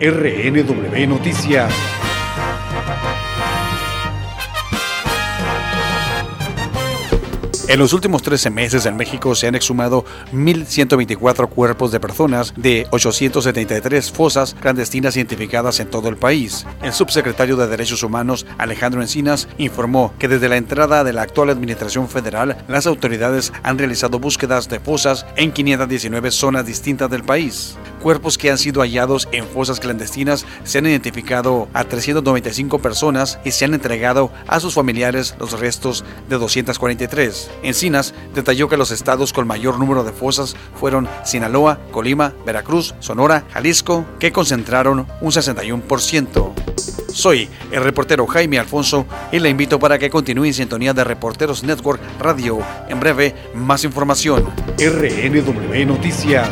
RNW Noticias. En los últimos 13 meses en México se han exhumado 1.124 cuerpos de personas de 873 fosas clandestinas identificadas en todo el país. El subsecretario de Derechos Humanos, Alejandro Encinas, informó que desde la entrada de la actual administración federal, las autoridades han realizado búsquedas de fosas en 519 zonas distintas del país. Cuerpos que han sido hallados en fosas clandestinas se han identificado a 395 personas y se han entregado a sus familiares los restos de 243. Encinas detalló que los estados con mayor número de fosas fueron Sinaloa, Colima, Veracruz, Sonora, Jalisco, que concentraron un 61%. Soy el reportero Jaime Alfonso y le invito para que continúe en sintonía de Reporteros Network Radio. En breve, más información. RNW Noticias.